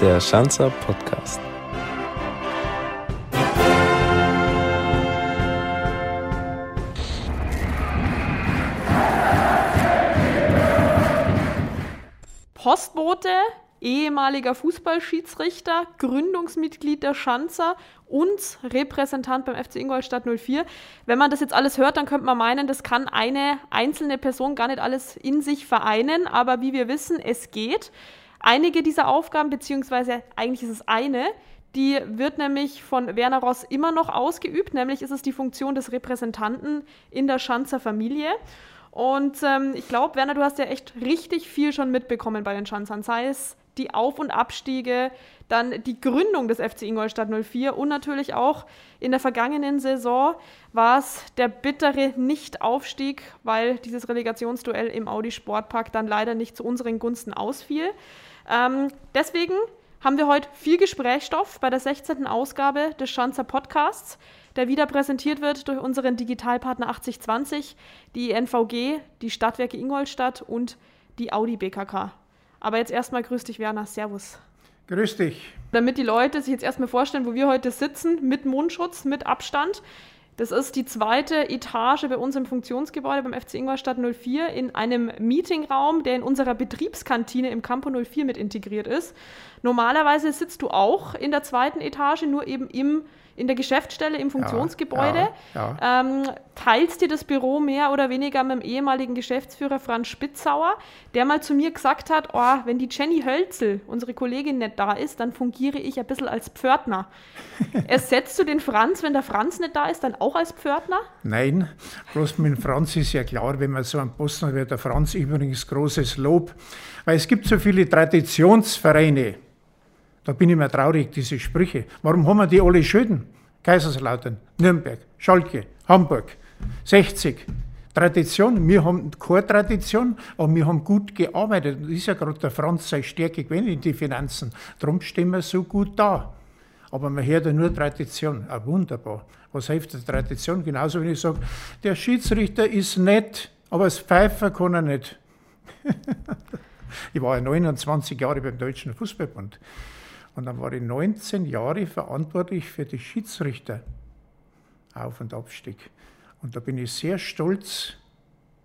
der Schanzer Podcast. Postbote, ehemaliger Fußballschiedsrichter, Gründungsmitglied der Schanzer und Repräsentant beim FC Ingolstadt 04. Wenn man das jetzt alles hört, dann könnte man meinen, das kann eine einzelne Person gar nicht alles in sich vereinen, aber wie wir wissen, es geht. Einige dieser Aufgaben, beziehungsweise eigentlich ist es eine, die wird nämlich von Werner Ross immer noch ausgeübt, nämlich ist es die Funktion des Repräsentanten in der Schanzer Familie. Und ähm, ich glaube, Werner, du hast ja echt richtig viel schon mitbekommen bei den Schanzern, sei es die Auf- und Abstiege, dann die Gründung des FC Ingolstadt 04 und natürlich auch in der vergangenen Saison war es der bittere Nicht-Aufstieg, weil dieses Relegationsduell im Audi Sportpark dann leider nicht zu unseren Gunsten ausfiel. Ähm, deswegen haben wir heute viel Gesprächsstoff bei der 16. Ausgabe des Schanzer Podcasts, der wieder präsentiert wird durch unseren Digitalpartner 8020, die NVG, die Stadtwerke Ingolstadt und die Audi BKK. Aber jetzt erstmal grüß dich, Werner. Servus. Grüß dich. Damit die Leute sich jetzt erstmal vorstellen, wo wir heute sitzen, mit Mundschutz, mit Abstand. Das ist die zweite Etage bei uns im Funktionsgebäude beim FC Ingolstadt 04 in einem Meetingraum, der in unserer Betriebskantine im Campo 04 mit integriert ist. Normalerweise sitzt du auch in der zweiten Etage, nur eben im in der Geschäftsstelle im Funktionsgebäude. Ja, ja, ähm, teilst dir das Büro mehr oder weniger mit dem ehemaligen Geschäftsführer Franz Spitzauer, der mal zu mir gesagt hat, oh, wenn die Jenny Hölzel, unsere Kollegin, nicht da ist, dann fungiere ich ein bisschen als Pförtner. Ersetzt du den Franz, wenn der Franz nicht da ist, dann auch als Pförtner? Nein, bloß mit Franz ist ja klar, wenn man so einen Posten hat, wird der Franz übrigens großes Lob, weil es gibt so viele Traditionsvereine, da bin ich mir traurig, diese Sprüche. Warum haben wir die alle Schulden? Kaiserslautern, Nürnberg, Schalke, Hamburg, 60. Tradition, wir haben keine Tradition, aber wir haben gut gearbeitet. Das ist ja gerade der Franz seine Stärke gewesen in die Finanzen. Darum stehen wir so gut da. Aber man hört ja nur Tradition. Ah, wunderbar. Was hilft der Tradition? Genauso, wenn ich sage, der Schiedsrichter ist nett, aber als Pfeifer kann er nicht. ich war ja 29 Jahre beim Deutschen Fußballbund. Und dann war ich 19 Jahre verantwortlich für die Schiedsrichter Auf- und Abstieg. Und da bin ich sehr stolz.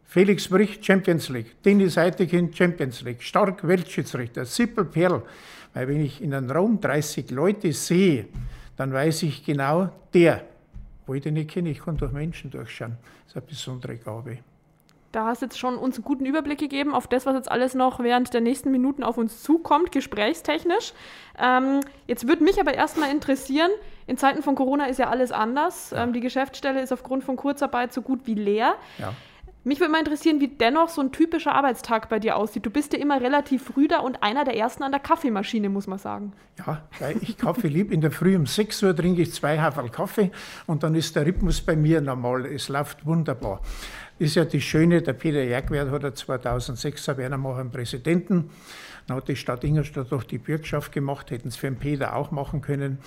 Felix Bricht, Champions League. Dennis Eitekin, Champions League. Stark Weltschiedsrichter. Sippel Perl. Weil wenn ich in einem Raum 30 Leute sehe, dann weiß ich genau, der, wo ich den nicht kenne, ich kann durch Menschen durchschauen. Das ist eine besondere Gabe. Da hast du jetzt schon uns einen guten Überblick gegeben auf das, was jetzt alles noch während der nächsten Minuten auf uns zukommt, gesprächstechnisch. Ähm, jetzt würde mich aber erstmal interessieren, in Zeiten von Corona ist ja alles anders. Ja. Ähm, die Geschäftsstelle ist aufgrund von Kurzarbeit so gut wie leer. Ja. Mich würde mal interessieren, wie dennoch so ein typischer Arbeitstag bei dir aussieht. Du bist ja immer relativ früh da und einer der ersten an der Kaffeemaschine, muss man sagen. Ja, weil ich Kaffee lieb. In der Früh um 6 Uhr trinke ich zwei Haferl Kaffee und dann ist der Rhythmus bei mir normal. Es läuft wunderbar ist ja das Schöne, der Peter Jagwert hat ja 2006 ein Wernermacher Präsidenten. Dann hat die Stadt Ingolstadt auch die Bürgschaft gemacht, hätten es für den Peter auch machen können.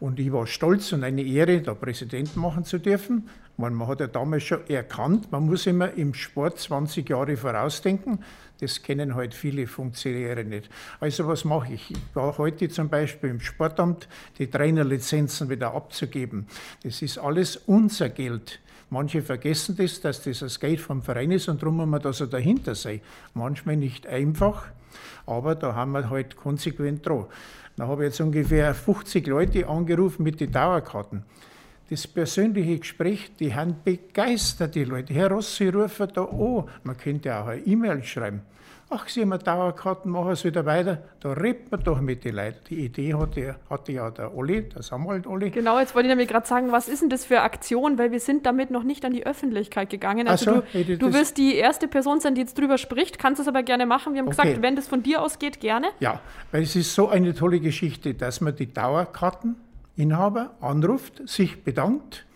Und ich war stolz und eine Ehre, da Präsident machen zu dürfen. Man, hat ja damals schon erkannt, man muss immer im Sport 20 Jahre vorausdenken. Das kennen halt viele Funktionäre nicht. Also was mache ich? Ich war heute zum Beispiel im Sportamt, die Trainerlizenzen wieder abzugeben. Das ist alles unser Geld. Manche vergessen das, dass das das Geld vom Verein ist und darum muss man da so dahinter sein. Manchmal nicht einfach, aber da haben wir halt konsequent dran. Da habe ich jetzt ungefähr 50 Leute angerufen mit den Dauerkarten. Das persönliche Gespräch, die haben begeistert, die Leute. Herr Rossi, rufen da an. Man könnte auch eine E-Mail schreiben ach, Sie haben Dauerkarten, machen Sie wieder weiter. Da redet man doch mit den Leuten. Die Idee hatte, hatte ja der Olli, der Samuel Olli. Genau, jetzt wollte ich nämlich gerade sagen, was ist denn das für eine Aktion, weil wir sind damit noch nicht an die Öffentlichkeit gegangen. Also so, du, du wirst die erste Person sein, die jetzt drüber spricht, kannst es aber gerne machen. Wir haben okay. gesagt, wenn das von dir ausgeht, gerne. Ja, weil es ist so eine tolle Geschichte, dass man die Dauerkarteninhaber anruft, sich bedankt,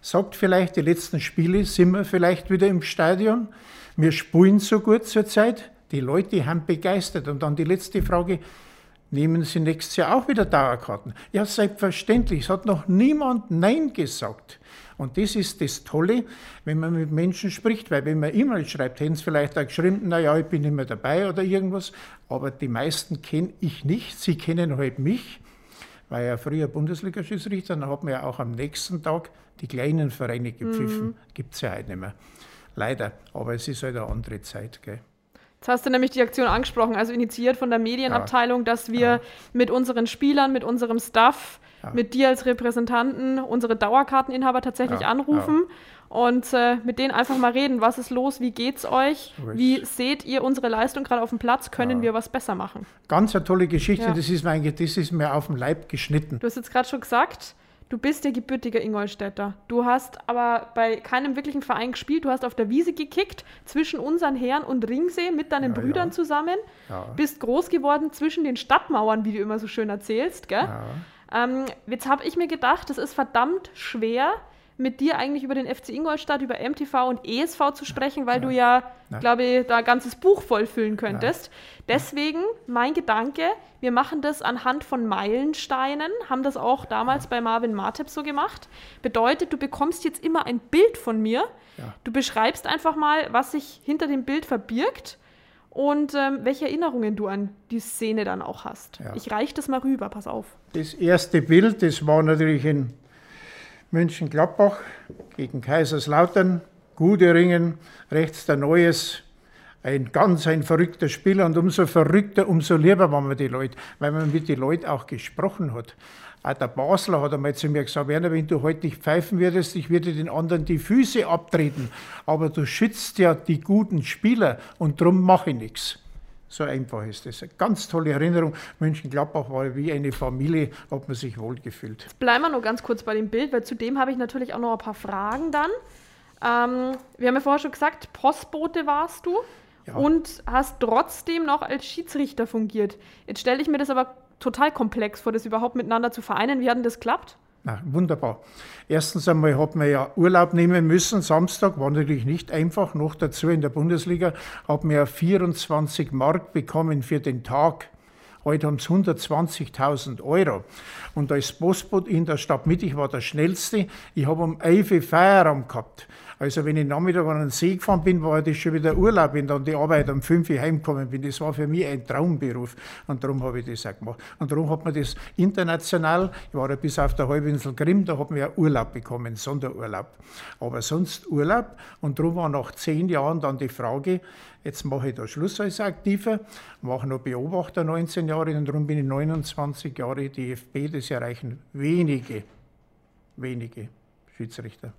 sagt vielleicht, die letzten Spiele sind wir vielleicht wieder im Stadion, wir spulen so gut zur Zeit, die Leute haben begeistert. Und dann die letzte Frage, nehmen Sie nächstes Jahr auch wieder Dauerkarten? Ja, selbstverständlich. Es hat noch niemand Nein gesagt. Und das ist das Tolle, wenn man mit Menschen spricht, weil wenn man E-Mail schreibt, hätten sie vielleicht auch geschrieben, naja, ich bin nicht mehr dabei oder irgendwas, aber die meisten kenne ich nicht, sie kennen halt mich, weil ja früher Bundesliga-Schiedsrichter, dann hat man ja auch am nächsten Tag die kleinen Vereine gepfiffen. Mhm. Gibt es ja heute nicht mehr. Leider, aber es ist halt eine andere Zeit. Gell. Jetzt hast du nämlich die Aktion angesprochen, also initiiert von der Medienabteilung, dass wir ja. mit unseren Spielern, mit unserem Staff, ja. mit dir als Repräsentanten unsere Dauerkarteninhaber tatsächlich ja. anrufen und äh, mit denen einfach mal reden. Was ist los? Wie geht's euch? Wie seht ihr unsere Leistung gerade auf dem Platz? Können wir was besser machen? Ganz eine tolle Geschichte. Das, ist mir, das ist mir auf dem Leib geschnitten. Du hast jetzt gerade schon gesagt, Du bist der gebürtige Ingolstädter. Du hast aber bei keinem wirklichen Verein gespielt. Du hast auf der Wiese gekickt, zwischen unseren Herren und Ringsee mit deinen ja, Brüdern ja. zusammen. Ja. Bist groß geworden zwischen den Stadtmauern, wie du immer so schön erzählst. Gell? Ähm, jetzt habe ich mir gedacht, das ist verdammt schwer, mit dir eigentlich über den FC Ingolstadt, über MTV und ESV zu sprechen, weil ja. du ja, ja. glaube ich, da ein ganzes Buch voll füllen könntest. Ja. Deswegen mein Gedanke, wir machen das anhand von Meilensteinen, haben das auch damals bei Marvin Martep so gemacht. Bedeutet, du bekommst jetzt immer ein Bild von mir. Du beschreibst einfach mal, was sich hinter dem Bild verbirgt und ähm, welche Erinnerungen du an die Szene dann auch hast. Ja. Ich reiche das mal rüber, pass auf. Das erste Bild, das war natürlich in München-Gladbach gegen Kaiserslautern, gute Ringen, rechts der Neues, ein ganz ein verrückter Spieler und umso verrückter, umso lieber waren wir die Leute, weil man mit den Leuten auch gesprochen hat. Auch der Basler hat einmal zu mir gesagt, Werner, wenn du heute nicht pfeifen würdest, ich würde den anderen die Füße abtreten, aber du schützt ja die guten Spieler und darum mache ich nichts. So einfach ist das. Eine ganz tolle Erinnerung. München-Gladbach war wie eine Familie, hat man sich wohlgefühlt. Jetzt bleiben wir noch ganz kurz bei dem Bild, weil zudem habe ich natürlich auch noch ein paar Fragen dann. Ähm, wir haben ja vorher schon gesagt, Postbote warst du ja. und hast trotzdem noch als Schiedsrichter fungiert. Jetzt stelle ich mir das aber total komplex vor, das überhaupt miteinander zu vereinen. Wie hat denn das geklappt? Na, wunderbar. Erstens einmal hat man ja Urlaub nehmen müssen. Samstag war natürlich nicht einfach. Noch dazu in der Bundesliga hat man ja 24 Mark bekommen für den Tag. Heute haben es 120.000 Euro. Und als Postbote in der Stadt Mitte, ich war der Schnellste, ich habe um 11 Uhr Feierabend gehabt. Also wenn ich Nachmittag an den See gefahren bin, war das schon wieder Urlaub, wenn dann die Arbeit um 5 Uhr heimgekommen bin. Das war für mich ein Traumberuf und darum habe ich das auch gemacht. Und darum hat man das international, ich war ja bis auf der Halbinsel Grimm, da hat man ja Urlaub bekommen, Sonderurlaub. Aber sonst Urlaub und darum war nach zehn Jahren dann die Frage, jetzt mache ich da Schluss als Aktiver, mache noch Beobachter 19 Jahre und darum bin ich 29 Jahre DFB, das erreichen wenige, wenige Schiedsrichter.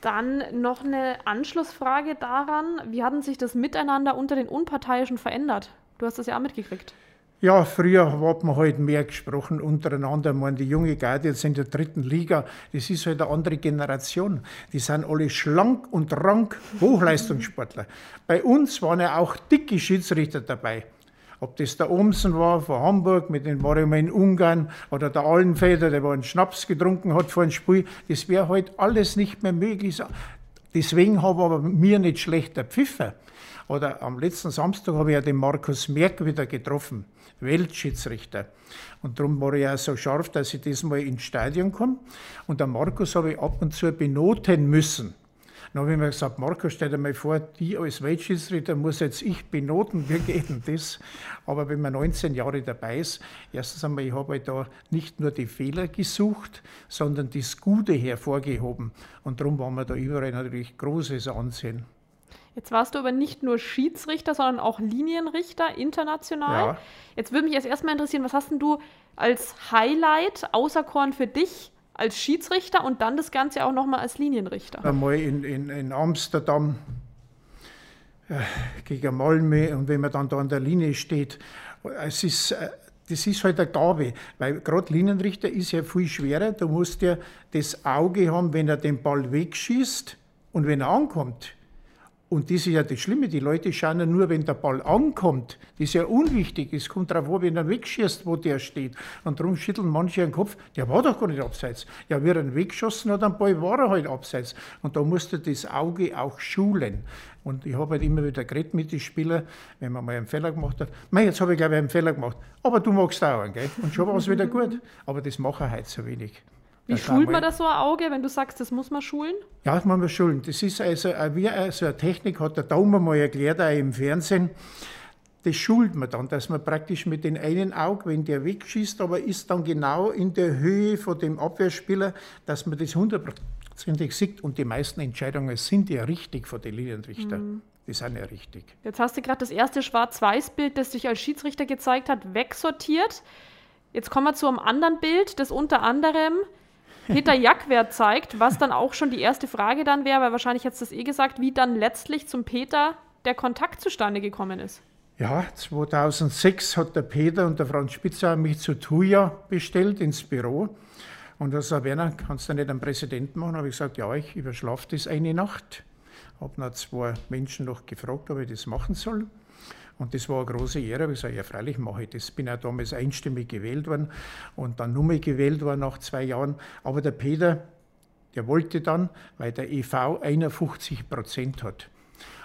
Dann noch eine Anschlussfrage daran. Wie hat sich das Miteinander unter den Unparteiischen verändert? Du hast das ja auch mitgekriegt. Ja, früher hat man halt mehr gesprochen untereinander. meine, die junge Garde jetzt in der dritten Liga, das ist halt eine andere Generation. Die sind alle schlank und rank Hochleistungssportler. Bei uns waren ja auch dicke Schiedsrichter dabei. Ob das der Omsen war von Hamburg, mit dem war ich in Ungarn, oder der Allenfeder, der einen Schnaps getrunken hat vor dem Spiel, das wäre halt alles nicht mehr möglich. Deswegen habe aber mir nicht schlechter Pfiffer. Oder am letzten Samstag habe ich ja den Markus Merck wieder getroffen, Weltschiedsrichter. Und darum war ich ja so scharf, dass ich diesmal ins Stadion komme. Und der Markus habe ich ab und zu benoten müssen. Dann habe ich mir gesagt, Marco, stell dir mal vor, die als Weltschiedsrichter muss jetzt ich benoten, wie geht denn das? Aber wenn man 19 Jahre dabei ist, erstens einmal, ich habe halt da nicht nur die Fehler gesucht, sondern das Gute hervorgehoben. Und darum war mir da überall natürlich großes Ansehen. Jetzt warst du aber nicht nur Schiedsrichter, sondern auch Linienrichter international. Ja. Jetzt würde mich erst erstmal interessieren, was hast denn du als Highlight außerkorn für dich als Schiedsrichter und dann das Ganze auch nochmal als Linienrichter. Einmal in, in, in Amsterdam äh, gegen Malmö und wenn man dann da an der Linie steht, es ist, äh, das ist halt eine Gabe, weil gerade Linienrichter ist ja viel schwerer. Du musst ja das Auge haben, wenn er den Ball wegschießt und wenn er ankommt. Und das ist ja das Schlimme, die Leute schauen ja nur, wenn der Ball ankommt. Das ist ja unwichtig. Es kommt darauf an, wenn er wegschießt, wo der steht. Und darum schütteln manche den Kopf, der war doch gar nicht abseits. Ja, wie er ihn weggeschossen hat, am Ball war er halt abseits. Und da musst du das Auge auch schulen. Und ich habe halt immer wieder geredet mit den Spielern, wenn man mal einen Fehler gemacht hat. Mei, jetzt habe ich glaube ich einen Fehler gemacht. Aber du magst auch einen, gell? Und schon war es wieder gut. Aber das mache ich heute so wenig. Wie schult man da so ein Auge, wenn du sagst, das muss man schulen? Ja, das muss man schulen. Das ist also wie so eine Technik, hat der Daumen mal erklärt, auch im Fernsehen. Das schult man dann, dass man praktisch mit dem einen Auge, wenn der wegschießt, aber ist dann genau in der Höhe von dem Abwehrspieler, dass man das hundertprozentig sieht. Und die meisten Entscheidungen sind ja richtig von den Linienrichter. Mhm. Die sind ja richtig. Jetzt hast du gerade das erste Schwarz-Weiß-Bild, das dich als Schiedsrichter gezeigt hat, wegsortiert. Jetzt kommen wir zu einem anderen Bild, das unter anderem Peter Jackwert zeigt, was dann auch schon die erste Frage dann wäre, weil wahrscheinlich hättest du das eh gesagt, wie dann letztlich zum Peter der Kontakt zustande gekommen ist. Ja, 2006 hat der Peter und der Franz Spitzer mich zu Tuja bestellt ins Büro. Und er sagt, Werner, kannst du nicht einen Präsidenten machen? Habe ich gesagt, ja, ich überschlafe das eine Nacht. Habe noch zwei Menschen noch gefragt, ob ich das machen soll. Und das war eine große Ehre. Ich sage, ja, freilich mache ich das. Bin auch damals einstimmig gewählt worden und dann nur gewählt worden nach zwei Jahren. Aber der Peter, der wollte dann, weil der EV 51 Prozent hat.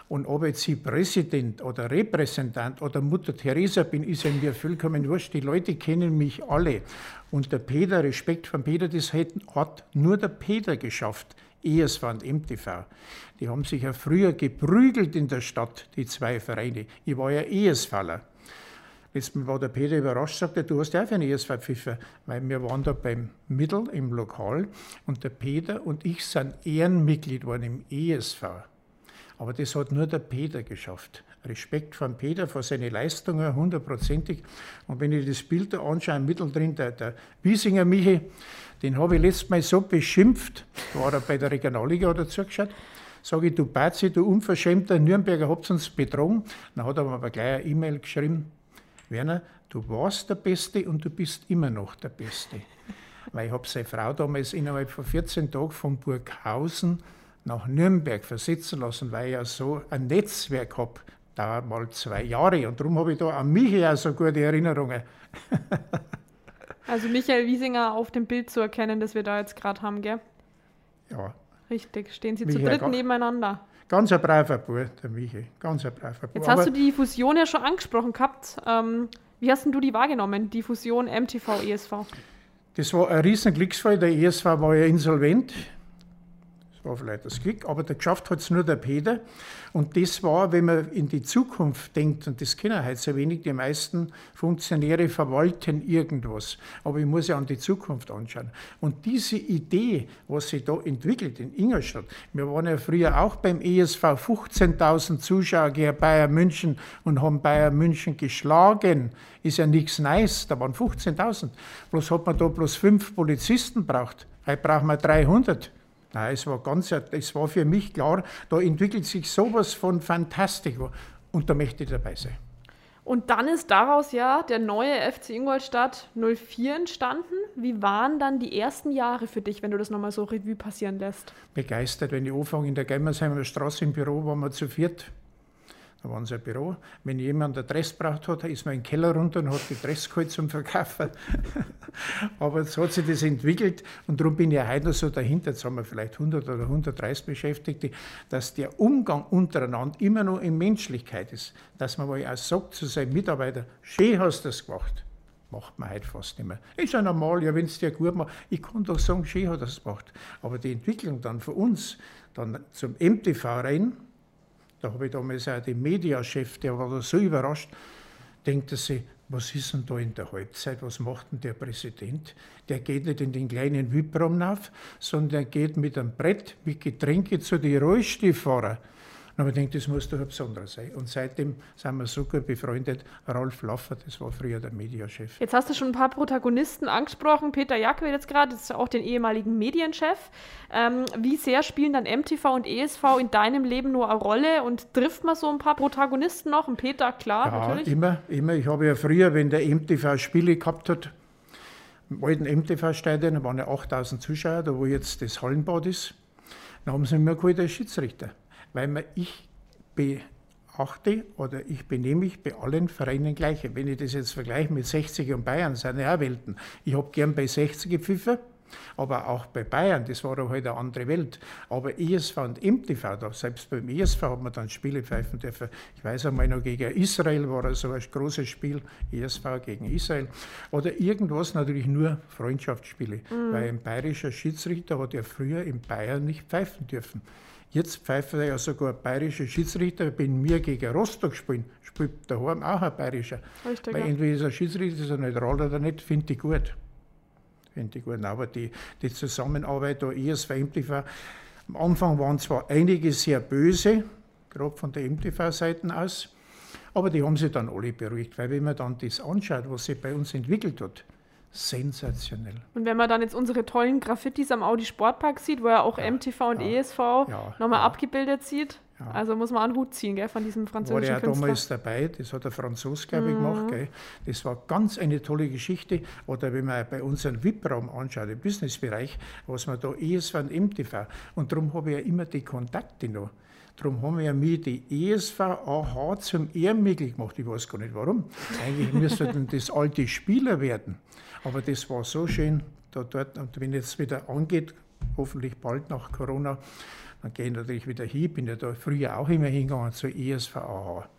Und ob jetzt ich Präsident oder Repräsentant oder Mutter Teresa bin, ist ja mir vollkommen wurscht. Die Leute kennen mich alle. Und der Peter, Respekt von Peter, das hat nur der Peter geschafft. ESV und MTV. Die haben sich ja früher geprügelt in der Stadt, die zwei Vereine. Ich war ja ESVler. Letztes war der Peter überrascht, sagte, du hast ja auch einen ESV Pfiffer, weil wir waren da beim Mittel im Lokal und der Peter und ich sind Ehrenmitglied waren im ESV. Aber das hat nur der Peter geschafft. Respekt von Peter, vor seinen Leistungen, hundertprozentig. Und wenn ich das Bild da anschaue, mittendrin der, der Wiesinger Michi, den habe ich letztes Mal so beschimpft, war er bei der Regionalliga oder zugeschaut, sage ich, du Bazi, du unverschämter Nürnberger, habt uns betrogen. Dann hat er mir aber gleich eine E-Mail geschrieben, Werner, du warst der Beste und du bist immer noch der Beste. Weil ich habe seine Frau damals innerhalb von 14 Tagen von Burghausen nach Nürnberg versetzen lassen, weil ich ja so ein Netzwerk habe, dauert mal zwei Jahre. Und darum habe ich da an mich auch so gute Erinnerungen. Also Michael Wiesinger auf dem Bild zu erkennen, das wir da jetzt gerade haben, gell? Ja. Richtig, stehen sie Michael, zu dritt nebeneinander. Ganz ein braver Bub, der Michael, ganz ein braver Bub. Jetzt hast du die Fusion ja schon angesprochen gehabt. Ähm, wie hast denn du die wahrgenommen, die Fusion MTV-ESV? Das war ein riesen Glücksfall. Der ESV war ja insolvent war vielleicht das Glück, aber der geschafft hat es nur der Peter. Und das war, wenn man in die Zukunft denkt, und das kennen halt so wenig, die meisten Funktionäre verwalten irgendwas. Aber ich muss ja an die Zukunft anschauen. Und diese Idee, was sich da entwickelt in Ingolstadt, wir waren ja früher auch beim ESV 15.000 Zuschauer gegen Bayern München und haben Bayern München geschlagen, ist ja nichts Neues, da waren 15.000. Bloß hat man da bloß fünf Polizisten braucht. Heute brauchen wir 300. Nein, es war ganz, es war für mich klar, da entwickelt sich sowas von fantastisch und da möchte ich dabei sein. Und dann ist daraus ja der neue FC Ingolstadt 04 entstanden. Wie waren dann die ersten Jahre für dich, wenn du das nochmal so Revue passieren lässt? Begeistert, wenn ich anfange in der Gemmersheimer Straße im Büro, waren wir zu viert da war unser Büro. Wenn jemand ein Dress braucht hat, ist man in den Keller runter und hat die Dress geholt zum Verkaufen. Aber so hat sich das entwickelt und darum bin ich ja heute noch so dahinter. Jetzt haben wir vielleicht 100 oder 130 Beschäftigte, dass der Umgang untereinander immer noch in Menschlichkeit ist. Dass man mal auch sagt zu seinem Mitarbeiter, schön hast du das gemacht macht man heute fast nicht mehr. Ist ja normal, ja, wenn es dir gut macht. Ich kann doch sagen, schön hat er es gemacht. Aber die Entwicklung dann für uns, dann zum MTV rein, da habe ich damals auch den Mediachef, der war da so überrascht, denkt er sich, was ist denn da in der Halbzeit, was macht denn der Präsident? Der geht nicht in den kleinen VIP-Raum auf, sondern der geht mit einem Brett, mit Getränke zu den Rollstuhlfahrern. Aber ich denke, das muss doch ein besonderer sein. Und seitdem sind wir gut befreundet. Ralf Laffer, das war früher der Mediachef. Jetzt hast du schon ein paar Protagonisten angesprochen. Peter Jacke jetzt gerade, das ist auch den ehemaligen Medienchef. Ähm, wie sehr spielen dann MTV und ESV in deinem Leben nur eine Rolle? Und trifft man so ein paar Protagonisten noch? Und Peter, klar, ja, natürlich. immer, immer. Ich habe ja früher, wenn der MTV Spiele gehabt hat, im alten MTV-Stadion, da waren ja 8000 Zuschauer, da wo jetzt das Hallenbad ist, da haben sie immer geholt als Schiedsrichter weil man ich beachte oder ich benehme mich bei allen Vereinen gleich. Wenn ich das jetzt vergleiche mit 60 und Bayern, sind ja auch Welten. Ich habe gern bei 60 gepfiffen, Aber auch bei Bayern, das war doch halt eine andere Welt. Aber ESV und MTV, da, selbst beim ESV hat man dann Spiele pfeifen dürfen. Ich weiß einmal noch, gegen Israel war so ein großes Spiel, ESV gegen Israel. Oder irgendwas natürlich nur Freundschaftsspiele. Mhm. Weil ein bayerischer Schiedsrichter hat ja früher in Bayern nicht pfeifen dürfen. Jetzt pfeift er ja sogar ein bayerischer Schiedsrichter, wenn wir gegen Rostock spielen, spielt daheim auch ein bayerischer. Richtig, Weil ja. entweder ist er Schiedsrichter, ist er neutral oder nicht, finde ich gut. Finde ich gut. Aber die, die Zusammenarbeit da ESV, MTV, am Anfang waren zwar einige sehr böse, gerade von der MTV-Seiten aus, aber die haben sich dann alle beruhigt, weil wenn man dann das anschaut, was sich bei uns entwickelt hat, sensationell. Und wenn man dann jetzt unsere tollen Graffitis am Audi Sportpark sieht, wo ja auch ja, MTV und ja, ESV ja, nochmal abgebildet sieht, also muss man einen Hut ziehen gell, von diesem französischen War der ja damals dabei, das hat der Franzose, glaube ich, mhm. gemacht. Gell. Das war ganz eine tolle Geschichte. Oder wenn man bei unserem VIP-Raum anschaut, im Businessbereich, was man da ESV und MTV, und darum habe ich ja immer die Kontakte noch. Darum haben wir ja mir die ESV AH zum Ehrenmittel gemacht. Ich weiß gar nicht warum. Eigentlich müssten das alte Spieler werden. Aber das war so schön, da dort, und wenn jetzt wieder angeht, hoffentlich bald nach Corona, dann gehe ich natürlich wieder hin. Bin ja da früher auch immer hingegangen zur ESV AH.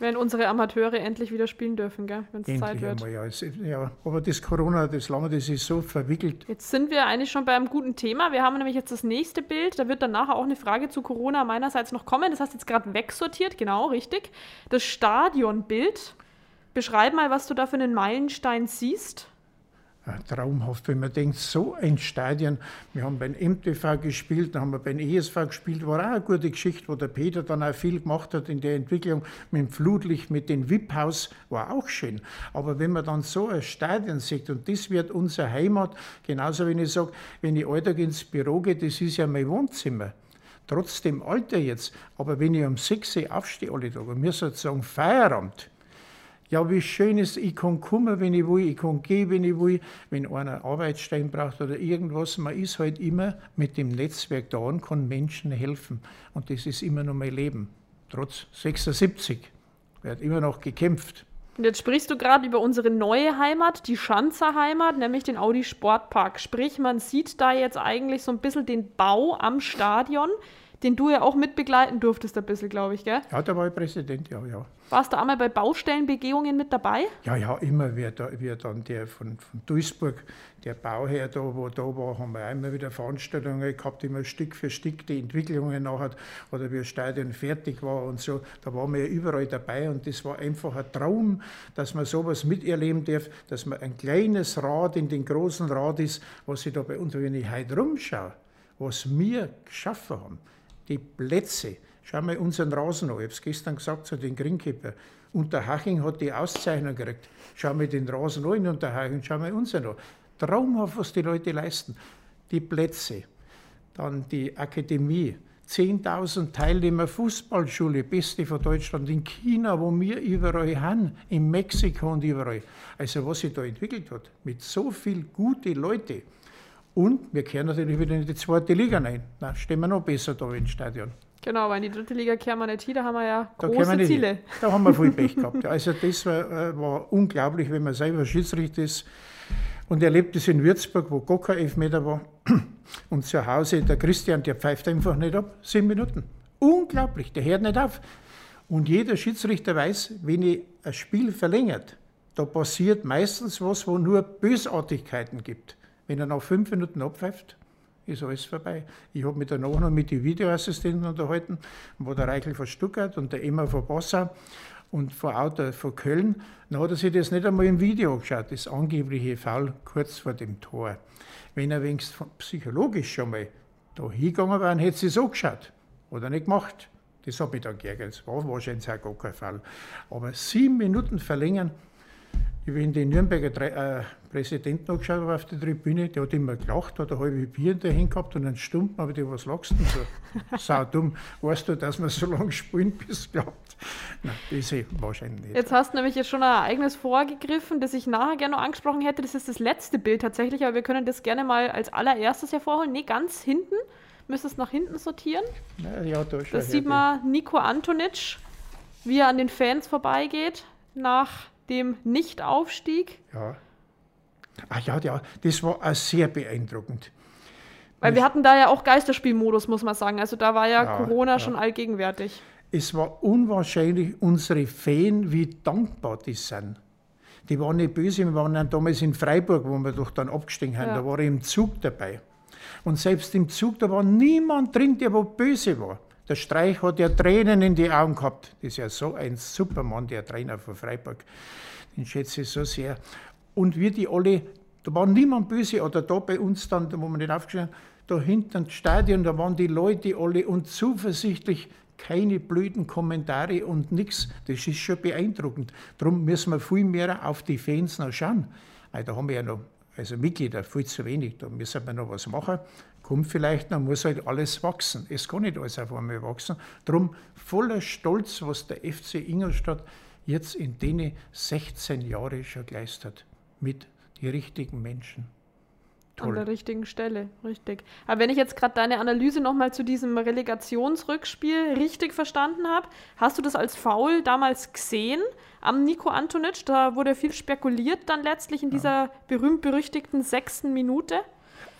Wenn unsere Amateure endlich wieder spielen dürfen, wenn es Zeit wird. Einmal, ja. Es, ja. Aber das Corona, das lange, das ist so verwickelt. Jetzt sind wir eigentlich schon bei einem guten Thema. Wir haben nämlich jetzt das nächste Bild. Da wird dann nachher auch eine Frage zu Corona meinerseits noch kommen. Das hast du jetzt gerade wegsortiert, genau, richtig. Das Stadionbild. Beschreib mal, was du da für einen Meilenstein siehst traumhaft, wenn man denkt, so ein Stadion. Wir haben beim MTV gespielt, dann haben wir beim ESV gespielt, war auch eine gute Geschichte, wo der Peter dann auch viel gemacht hat in der Entwicklung mit dem Flutlicht, mit dem VIP-Haus, war auch schön. Aber wenn man dann so ein Stadion sieht und das wird unsere Heimat, genauso wie ich sage, wenn ich Alltag ins Büro gehe, das ist ja mein Wohnzimmer. Trotzdem Alter jetzt, aber wenn ich um 6 Uhr aufstehe alle Tage und mir sozusagen Feierabend, ja, wie schön ist, ich kann kommen, wenn ich will, ich kann gehen, wenn ich will, wenn einer Arbeitsstein braucht oder irgendwas. Man ist halt immer mit dem Netzwerk da und kann Menschen helfen. Und das ist immer noch mein Leben. Trotz 76 wird immer noch gekämpft. Und jetzt sprichst du gerade über unsere neue Heimat, die Schanzer Heimat, nämlich den Audi Sportpark. Sprich, man sieht da jetzt eigentlich so ein bisschen den Bau am Stadion den du ja auch mitbegleiten durftest ein bisschen, glaube ich, gell? Ja, da war ich Präsident, ja, ja. Warst du einmal bei Baustellenbegehungen mit dabei? Ja, ja, immer. Wir, da, wir dann der von, von Duisburg, der Bauherr da, wo da war, haben wir immer wieder Veranstaltungen gehabt, immer Stück für Stück die Entwicklungen nachher, oder wie das Stadion fertig war und so. Da waren wir ja überall dabei und das war einfach ein Traum, dass man sowas miterleben darf, dass man ein kleines Rad in den großen Rad ist, was ich da bei uns, wenn ich heute rumschaue, was wir geschaffen haben die Plätze. Schau mal unseren Rasen an. Ich habe es gestern gesagt zu den Greenkeeper. Unterhaching hat die Auszeichnung gekriegt. Schau mal den Rasen an in Unterhaching, schau mal unseren an. Traumhaft, was die Leute leisten. Die Plätze, dann die Akademie, 10.000 Teilnehmer Fußballschule, beste von Deutschland, in China, wo wir überall haben, in Mexiko und überall. Also was sich da entwickelt hat, mit so viel gute Leute. Und wir kehren natürlich wieder in die zweite Liga rein. Da stehen wir noch besser da im Stadion. Genau, weil in die dritte Liga kehren wir nicht hin, da haben wir ja da große wir Ziele. Hin. Da haben wir viel Pech gehabt. Also das war, äh, war, unglaublich, wenn man selber Schiedsrichter ist und erlebt es in Würzburg, wo gar kein Elfmeter war. Und zu Hause, der Christian, der pfeift einfach nicht ab. Sieben Minuten. Unglaublich, der hört nicht auf. Und jeder Schiedsrichter weiß, wenn ich ein Spiel verlängert, da passiert meistens was, wo nur Bösartigkeiten gibt. Wenn er nach fünf Minuten abpfeift, ist alles vorbei. Ich habe mich danach noch mit den Videoassistenten unterhalten, wo der Reichel von Stuttgart und der Emma von Bossa und von Auto von Köln. Dann hat er sich das nicht einmal im Video geschaut, das angebliche Foul kurz vor dem Tor. Wenn er wenigstens psychologisch schon mal da hingegangen wäre, hätte sie so geschaut. Oder nicht gemacht. Das hat mich dann geärgert. Das war wahrscheinlich auch gar kein Fall. Aber sieben Minuten verlängern, ich habe in den Nürnberger äh, Präsidenten angeschaut habe auf der Tribüne, der hat immer gelacht, hat ein halbes Bier dahin gehabt und einen Stumpen, aber der, was lachst du denn so? Sau dumm. Weißt du, dass man so lange spielen, bis es klappt? Nein, das ist wahrscheinlich nicht. Jetzt hast du nämlich jetzt schon ein Ereignis vorgegriffen, das ich nachher gerne noch angesprochen hätte. Das ist das letzte Bild tatsächlich, aber wir können das gerne mal als allererstes hervorholen. Nee, ganz hinten. Müsstest nach hinten sortieren. Na, ja, da das sieht man Nico Antonic, wie er an den Fans vorbeigeht nach dem Nichtaufstieg. Ja. Ah ja, ja, das war auch sehr beeindruckend. Weil wir hatten da ja auch Geisterspielmodus, muss man sagen. Also da war ja, Ja, Corona ja. schon allgegenwärtig. Es war unwahrscheinlich, unsere Fan, wie dankbar die sind. Die waren nicht böse, wir waren dann damals in Freiburg, wo wir doch dann abgestiegen haben, Ja. da war ich im Zug dabei. Und selbst im Zug, da war niemand drin, der wo böse war. Der Streich hat ja Tränen in die Augen gehabt. Das ist ja so ein Supermann, der Trainer von Freiburg. Den schätze ich so sehr. Und wir die alle, da war niemand böse, oder da bei uns dann, wo wir nicht aufgestanden haben, da hinten im Stadion, da waren die Leute alle und zuversichtlich, keine blöden Kommentare und nichts. Das ist schon beeindruckend. Darum müssen wir viel mehr auf die Fans noch schauen. Weil da haben wir ja noch, also Mitglieder, viel zu wenig. Da müssen wir noch was machen. Kommt vielleicht noch, muss halt alles wachsen. Es kann nicht alles auf einmal wachsen. Darum voller Stolz, was der FC Ingolstadt jetzt in den 16 Jahren schon geleistet hat. Mit den richtigen Menschen. An Toll. der richtigen Stelle, richtig. Aber wenn ich jetzt gerade deine Analyse nochmal zu diesem Relegationsrückspiel richtig verstanden habe, hast du das als Foul damals gesehen am Nico Antonic? Da wurde viel spekuliert dann letztlich in dieser berühmt-berüchtigten sechsten Minute.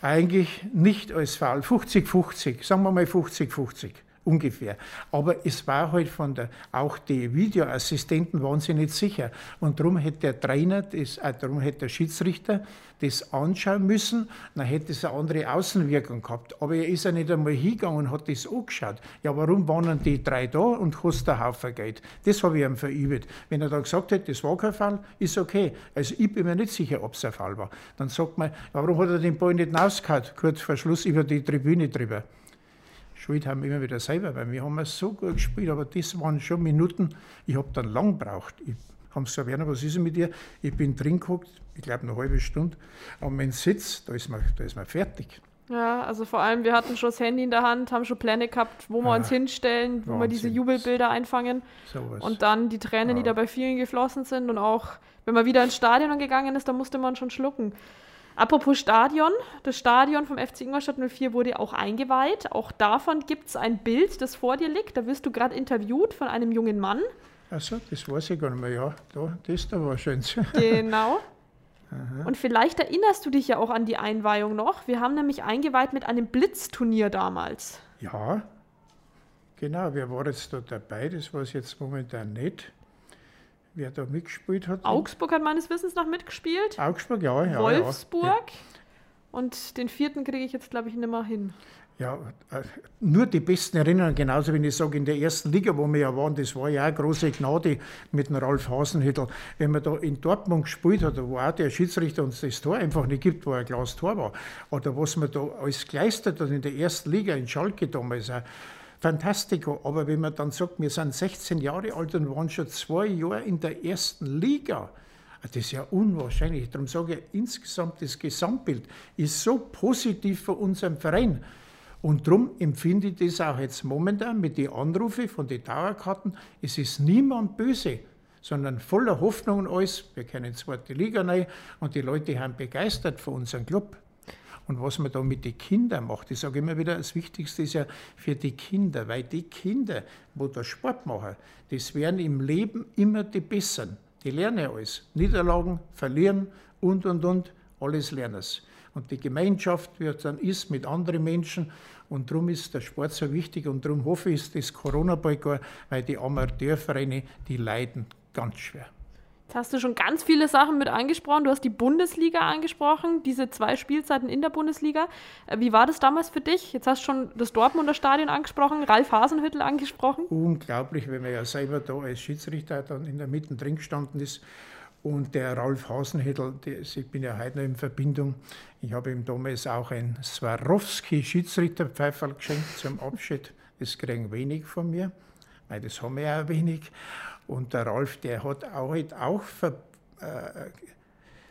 Eigentlich nicht als Foul. 50-50, sagen wir mal 50-50 ungefähr. Aber es war halt von der, auch die Videoassistenten waren sich nicht sicher. Und darum hätte der Trainer, das, äh, darum hätte der Schiedsrichter das anschauen müssen, dann hätte es eine andere Außenwirkung gehabt. Aber er ist ja nicht einmal hingegangen und hat das angeschaut. Ja, warum waren die drei da und kostet ein Haufen Geld? Das habe ich ihm verübt. Wenn er da gesagt hätte, das war kein Fall, ist okay. Also ich bin mir nicht sicher, ob es ein Fall war. Dann sagt man, warum hat er den Ball nicht rausgehauen, kurz vor Schluss über die Tribüne drüber? Schuld haben wir immer wieder selber, weil wir haben es so gut gespielt, aber das waren schon Minuten, ich habe dann lang gebraucht. Ich habe gesagt, Werner, was ist denn mit dir? Ich bin drin geguckt, ich glaube eine halbe Stunde, aber mein Sitz, da ist man, da ist man fertig. Ja, also vor allem, wir hatten schon das Handy in der Hand, haben schon Pläne gehabt, wo wir Ja, uns hinstellen, wo wir diese. Jubelbilder einfangen. Sowas. Und dann die Tränen, die Ja. da bei vielen geflossen sind. Und auch, wenn man wieder ins Stadion gegangen ist, da musste man schon schlucken. Apropos Stadion, das Stadion vom FC Ingolstadt 04 wurde auch eingeweiht. Auch davon gibt es ein Bild, das vor dir liegt. Da wirst du gerade interviewt von einem jungen Mann. Achso, das weiß ich gar nicht mehr. Ja, da, das da war schön. Genau. Und vielleicht erinnerst du dich ja auch an die Einweihung noch. Wir haben nämlich eingeweiht mit einem Blitzturnier damals. Ja, genau, wer war jetzt da dabei? Das weiß ich jetzt momentan nicht. Wer da mitgespielt hat. Augsburg hat meines Wissens noch mitgespielt. Augsburg, ja, ja. Wolfsburg. Und den vierten kriege ich jetzt, glaube ich, nicht mehr hin. Ja, äh, nur die besten Erinnerungen, genauso wenn ich sage, in der ersten Liga, wo wir ja waren, das war ja eine große Gnade mit dem Ralf Hasenhüttl. Wenn man da in Dortmund gespielt hat, wo auch der Schiedsrichter uns das Tor einfach nicht gibt, wo ein klares Tor war, oder was man da alles geleistet hat in der ersten Liga, in Schalke damals auch, Fantastico. Aber wenn man dann sagt, wir sind 16 Jahre alt und waren schon zwei Jahre in der ersten Liga, das ist ja unwahrscheinlich. Darum sage ich, insgesamt das Gesamtbild ist so positiv für unseren Verein. Und darum empfinde ich das auch jetzt momentan mit den Anrufen von den Dauerkarten. Es ist niemand böse, sondern voller Hoffnung und alles. Wir können in die Liga rein und die Leute haben begeistert von unserem Club. Und was man da mit den Kindern macht, ich sage immer wieder, das Wichtigste ist ja für die Kinder, weil die Kinder, wo da Sport machen, das werden im Leben immer die Besseren. Die lernen ja alles. Niederlagen, verlieren und, und, und, alles lernen sie. Und die Gemeinschaft, es dann ist mit anderen Menschen, und darum ist der Sport so wichtig und darum hoffe ich, ist das Corona bald gar, weil die Amateurvereine, die leiden ganz schwer. Jetzt hast du schon ganz viele Sachen mit angesprochen. Du hast die Bundesliga angesprochen, diese zwei Spielzeiten in der Bundesliga. Äh, Wie war das damals für dich? Jetzt hast du schon das Dortmunder Stadion angesprochen, Ralf Hasenhüttl angesprochen. Unglaublich, wenn man ja selber da als Schiedsrichter dann in der Mitte drin gestanden ist. Und der Ralf Hasenhüttl, der- ich bin ja heute noch in Verbindung, ich habe ihm damals auch ein Swarovski-Schiedsrichterpfeiferl geschenkt zum Abschied. Das kriegen wenig von mir, weil das haben wir ja wenig. Und der Ralf, der hat auch, halt auch ver, äh,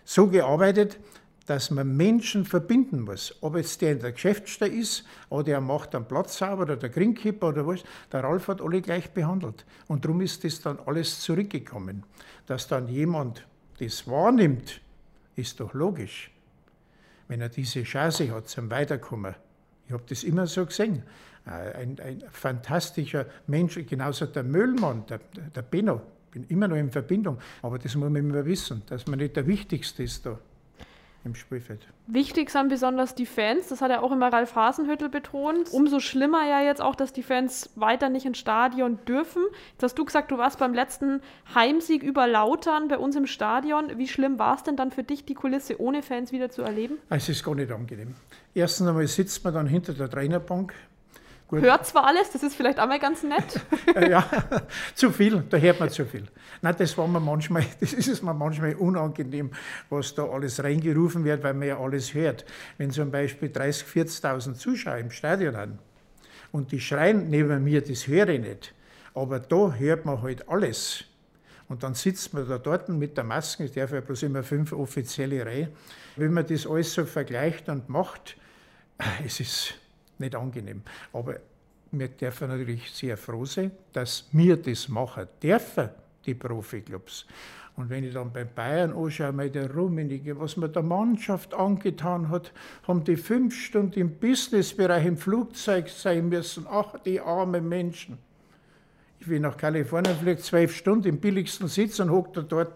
so gearbeitet, dass man Menschen verbinden muss. Ob jetzt der in der Geschäftsstelle ist oder er macht einen Platz sauber oder der Greenkeeper oder was, der Ralf hat alle gleich behandelt. Und darum ist das dann alles zurückgekommen. Dass dann jemand das wahrnimmt, ist doch logisch. Wenn er diese Chance hat zum Weiterkommen. Ich habe das immer so gesehen. Äh, Ein, ein fantastischer Mensch, genauso der Müllmann, der, der Benno, bin immer noch in Verbindung. Aber das muss man immer wissen, dass man nicht der Wichtigste ist da. im Spielfeld. Wichtig sind besonders die Fans, das hat ja auch immer Ralf Hasenhüttel betont. Umso schlimmer ja jetzt auch, dass die Fans weiter nicht ins Stadion dürfen. Jetzt hast du gesagt, du warst beim letzten Heimsieg über Lautern bei uns im Stadion. Wie schlimm war es denn dann für dich, die Kulisse ohne Fans wieder zu erleben? Es ist gar nicht angenehm. Erstens einmal sitzt man dann hinter der Trainerbank Gut. Hört zwar alles, das ist vielleicht auch mal ganz nett. ja, zu viel, da hört man zu viel. Nein, das war mir manchmal, das ist es mir manchmal unangenehm, was da alles reingerufen wird, weil man ja alles hört. Wenn zum Beispiel 30.000, 40.000 Zuschauer im Stadion haben und die schreien neben mir, das höre ich nicht. Aber da hört man halt alles. Und dann sitzt man da dort mit der Maske, ich darf ja bloß immer fünf offizielle Reihe. Wenn man das alles so vergleicht und macht, es ist nicht angenehm. Aber wir dürfen natürlich sehr froh sein, dass wir das machen dürfen, die Profiklubs. Und wenn ich dann bei Bayern anschaue, mal der Rummenigge, was mir der Mannschaft angetan hat, haben die fünf Stunden im Businessbereich im Flugzeug sein müssen. Ach, die armen Menschen. Ich will nach Kalifornien fliege, zwölf Stunden im billigsten Sitz und hockt da dort.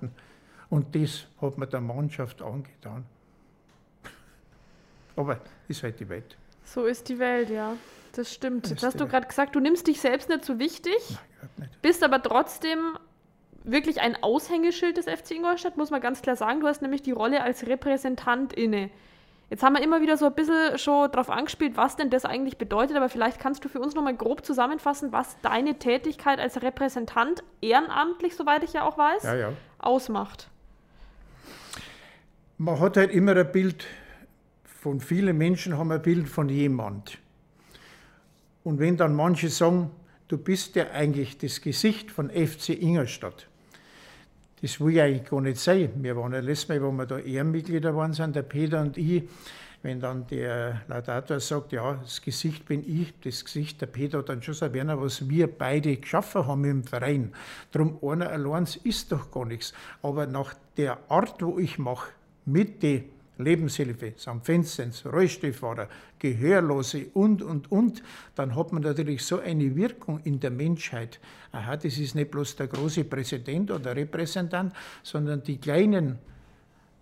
Und das hat mir der Mannschaft angetan. Aber ist halt die Welt. So ist die Welt, ja. Das stimmt. Jetzt hast du gerade gesagt, du nimmst dich selbst nicht so wichtig, Nein, nicht. bist aber trotzdem wirklich ein Aushängeschild des FC Ingolstadt, muss man ganz klar sagen. Du hast nämlich die Rolle als Repräsentant inne. Jetzt haben wir immer wieder so ein bisschen schon darauf angespielt, was denn das eigentlich bedeutet, aber vielleicht kannst du für uns nochmal grob zusammenfassen, was deine Tätigkeit als Repräsentant ehrenamtlich, soweit ich ja auch weiß, ja, ja. ausmacht. Man hat halt immer ein Bild von vielen Menschen haben ein Bild von jemand. Und wenn dann manche sagen, du bist ja eigentlich das Gesicht von FC Ingolstadt, das will ich eigentlich gar nicht sein. Wir waren ja letztes Mal, wo wir da Ehrenmitglieder waren, sind der Peter und ich, wenn dann der Laudator sagt, ja, das Gesicht bin ich, das Gesicht der Peter, dann schon sagt Werner, was wir beide geschaffen haben im Verein. Darum einer allein ist doch gar nichts. Aber nach der Art, wo ich mache, mit den Lebenshilfe, St. Vinzenz, Rollstuhlfahrer, Gehörlose und, und, und, dann hat man natürlich so eine Wirkung in der Menschheit. Aha, das ist nicht bloß der große Präsident oder Repräsentant, sondern die Kleinen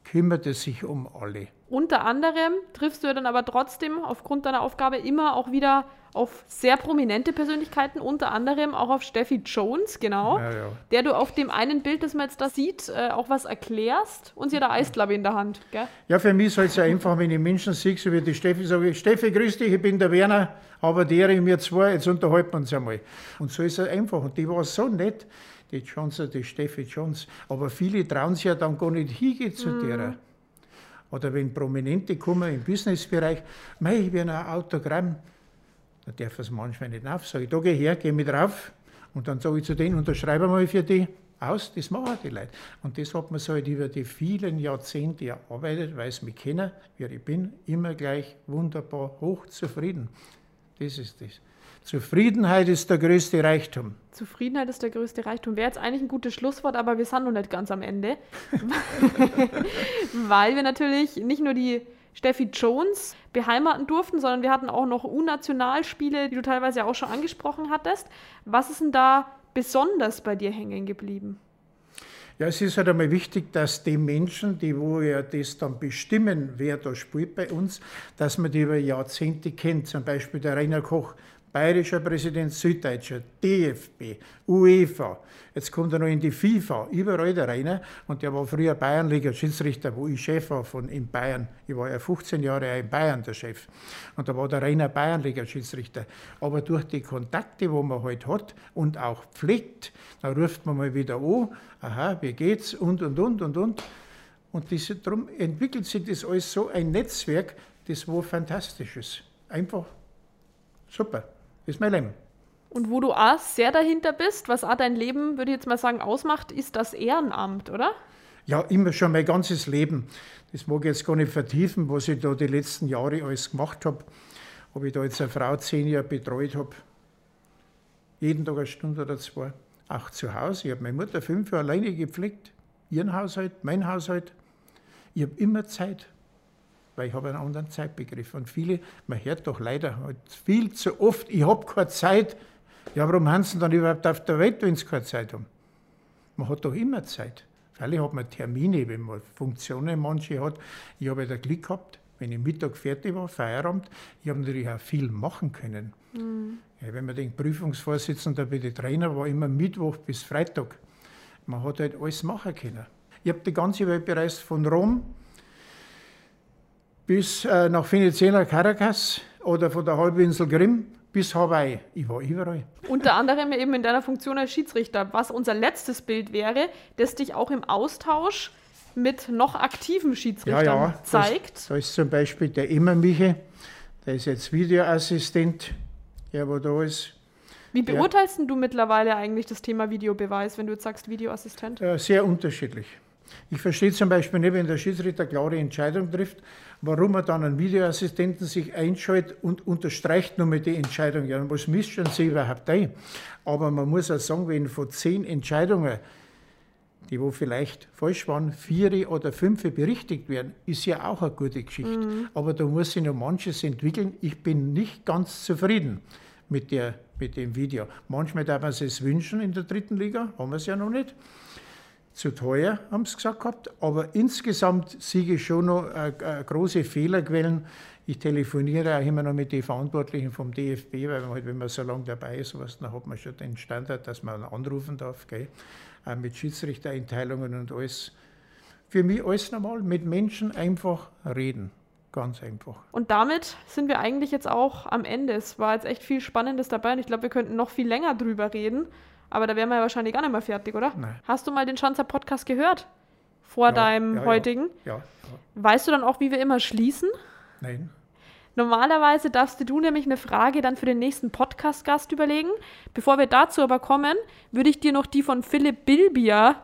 kümmert es sich um alle. Unter anderem triffst du ja dann aber trotzdem aufgrund deiner Aufgabe immer auch wieder auf sehr prominente Persönlichkeiten, unter anderem auch auf Steffi Jones, genau, ja, ja. der du auf dem einen Bild, das man jetzt da sieht, äh, auch was erklärst und sie hat eine Eislabe in der Hand. Gell? Ja, für mich ist es so einfach, wenn ich Menschen sehe, so wie die Steffi, sage ich, Steffi, grüß dich, ich bin der Werner, aber der ich mir zwei, jetzt unterhalten wir uns einmal. Und so ist es einfach. Und die war so nett, die Jones, die Steffi Jones. Aber viele trauen sich ja dann gar nicht hingehen zu mm. der. Oder wenn Prominente kommen im Businessbereich, mei, ich will ein Autogramm. Da darf es manchmal nicht auf. Sage ich, da geh her, geh mit drauf. Und dann sage ich zu denen, unterschreibe mal für die aus, das machen die Leute. Und das hat man so halt über die vielen Jahrzehnte erarbeitet, weil sie mich kennen, wie ich bin, immer gleich wunderbar hochzufrieden. Das ist das. Zufriedenheit ist der größte Reichtum. Zufriedenheit ist der größte Reichtum. Wäre jetzt eigentlich ein gutes Schlusswort, aber wir sind noch nicht ganz am Ende. Weil wir natürlich nicht nur die Steffi Jones beheimaten durften, sondern wir hatten auch noch U-Nationalspiele, die du teilweise auch schon angesprochen hattest. Was ist denn da besonders bei dir hängen geblieben? Ja, es ist halt einmal wichtig, dass die Menschen, die wo ja das dann bestimmen, wer da spielt bei uns, dass man die über Jahrzehnte kennt. Zum Beispiel der Rainer Koch, bayerischer Präsident, Süddeutscher, DFB, UEFA, jetzt kommt er noch in die FIFA, überall da rein. Und der war früher Bayernliga-Schiedsrichter, wo ich Chef war von in Bayern. Ich war ja 15 Jahre in Bayern der Chef. Und da war der reiner Bayernliga-Schiedsrichter. Aber durch die Kontakte, wo man heute halt hat und auch pflegt, da ruft man mal wieder an, aha, wie geht's und, und, und, und, und. Und darum entwickelt sich das alles so ein Netzwerk, das war fantastisches. Einfach super ist mein Leben. Und wo du auch sehr dahinter bist, was auch dein Leben, würde ich jetzt mal sagen, ausmacht, ist das Ehrenamt, oder? Ja, immer schon mein ganzes Leben. Das mag ich jetzt gar nicht vertiefen, was ich da die letzten Jahre alles gemacht habe. Ob ich da jetzt eine Frau zehn Jahre betreut habe, jeden Tag eine Stunde oder zwei, auch zu Hause. Ich habe meine Mutter fünf Jahre alleine gepflegt, ihren Haushalt, mein Haushalt. Ich habe immer Zeit weil ich habe einen anderen Zeitbegriff. Und viele, man hört doch leider halt viel zu oft, ich habe keine Zeit. Ja, warum haben sie dann überhaupt auf der Welt, wenn sie keine Zeit haben? Man hat doch immer Zeit. Freilich hat man Termine, wenn man Funktionen manche hat. Ich habe ja den Glück gehabt, wenn ich Mittag fertig war, Feierabend, ich habe natürlich auch viel machen können. Mhm. Ja, wenn man den Prüfungsvorsitzenden bei den Trainer war, immer Mittwoch bis Freitag. Man hat halt alles machen können. Ich habe die ganze Welt bereist, von Rom bis äh, nach Venezuela, Caracas oder von der Halbinsel Grimm bis Hawaii. Ich war überall. Unter anderem eben in deiner Funktion als Schiedsrichter, was unser letztes Bild wäre, das dich auch im Austausch mit noch aktiven Schiedsrichtern ja, ja, zeigt. Da ist zum Beispiel der Immermiche, der ist jetzt Videoassistent, der wo da ist. Wie beurteilst ja. du mittlerweile eigentlich das Thema Videobeweis, wenn du jetzt sagst Videoassistent? Sehr unterschiedlich. Ich verstehe zum Beispiel nicht, wenn der Schiedsrichter klare Entscheidung trifft, warum er dann einen Videoassistenten sich einschaltet und unterstreicht nur mit die Entscheidung. Ja, was mischen sie überhaupt ein? Aber man muss auch sagen, wenn von zehn Entscheidungen, die wo vielleicht falsch waren, vier oder fünf berichtigt werden, ist ja auch eine gute Geschichte. Mhm. Aber da muss sich noch manches entwickeln. Ich bin nicht ganz zufrieden mit, der, mit dem Video. Manchmal darf man es wünschen in der dritten Liga, haben wir es ja noch nicht zu teuer, haben sie gesagt gehabt. Aber insgesamt sehe ich schon noch äh, äh, große Fehlerquellen. Ich telefoniere auch immer noch mit den Verantwortlichen vom DFB, weil man halt, wenn man so lange dabei ist, sowas, dann hat man schon den Standard, dass man anrufen darf, gell? Auch mit Schiedsrichtereinteilungen und alles. Für mich alles normal, mit Menschen einfach reden. Ganz einfach. Und damit sind wir eigentlich jetzt auch am Ende. Es war jetzt echt viel Spannendes dabei und ich glaube, wir könnten noch viel länger drüber reden. Aber da wären wir ja wahrscheinlich gar nicht mehr fertig, oder? Nein. Hast du mal den Schanzer Podcast gehört? Vor ja, deinem ja, heutigen? Ja, ja, Weißt du dann auch, wie wir immer schließen? Nein. Normalerweise darfst du nämlich eine Frage dann für den nächsten Podcast-Gast überlegen. Bevor wir dazu aber kommen, würde ich dir noch die von Philipp Bilbier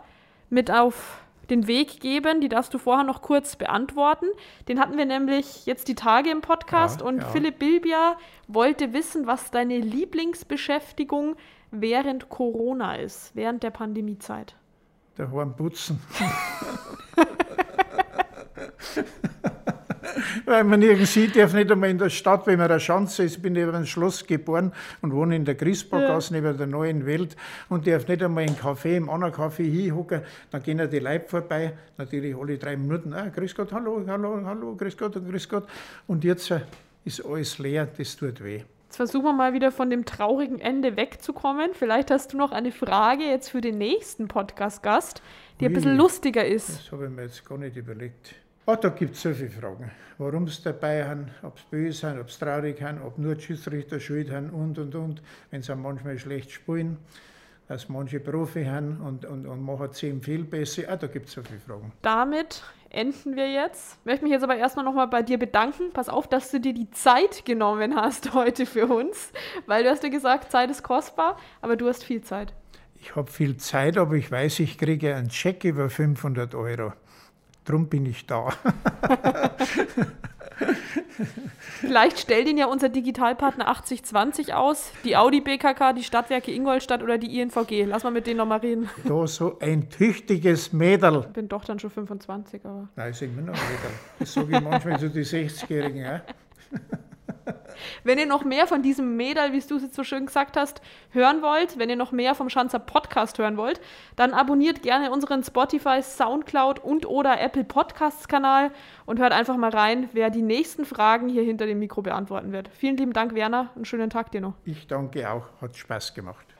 mit auf den Weg geben. Die darfst du vorher noch kurz beantworten. Den hatten wir nämlich jetzt die Tage im Podcast und. Philipp Bilbier wollte wissen, was deine Lieblingsbeschäftigung während Corona ist, während der Pandemiezeit? Daheim putzen. Weil man nirgends sieht, darf nicht einmal in der Stadt, wenn man eine Schanze ist, ich bin neben einem Schloss geboren und wohne in der Christburggasse ja. neben der neuen Welt und darf nicht einmal in Café, im anderen Café hinhocken, dann gehen ja die Leute vorbei, natürlich alle drei Minuten, ah, grüß Gott, hallo, hallo, hallo, grüß Gott und grüß Gott. Und jetzt äh, ist alles leer, das tut weh. Jetzt versuchen wir mal wieder von dem traurigen Ende wegzukommen. Vielleicht hast du noch eine Frage jetzt für den nächsten Podcast-Gast, die Ui, ein bisschen lustiger ist. Das habe ich mir jetzt gar nicht überlegt. Oh, da gibt es so viele Fragen. Warum sie dabei haben, ob sie böse sind, ob sie traurig sind, ob nur die Schiedsrichter schuld haben und und und. Wenn sie manchmal schlecht spielen, dass manche Profi haben und, und, und machen zehn viel besser. Ah, da gibt es so viele Fragen. Damit enden wir jetzt. Ich möchte mich jetzt aber erstmal nochmal bei dir bedanken. Pass auf, dass du dir die Zeit genommen hast heute für uns, weil du hast ja gesagt, Zeit ist kostbar, aber du hast viel Zeit. Ich habe viel Zeit, aber ich weiß, ich kriege einen Scheck über 500 Euro. Drum bin ich da. Vielleicht stellt ihn ja unser Digitalpartner 8020 aus, die Audi BKK, die Stadtwerke Ingolstadt oder die INVG. Lass mal mit denen nochmal reden. Da so ein tüchtiges Mädel. Ich bin doch dann schon 25, aber. Nein, ist immer noch ein Mädel. Das sage ich manchmal zu die 60-Jährigen. Ja. Wenn ihr noch mehr von diesem Mädel, wie du es jetzt so schön gesagt hast, hören wollt, wenn ihr noch mehr vom Schanzer Podcast hören wollt, dann abonniert gerne unseren Spotify, Soundcloud und oder Apple Podcasts Kanal und hört einfach mal rein, wer die nächsten Fragen hier hinter dem Mikro beantworten wird. Vielen lieben Dank, Werner. Einen schönen Tag dir noch. Ich danke auch. Hat Spaß gemacht.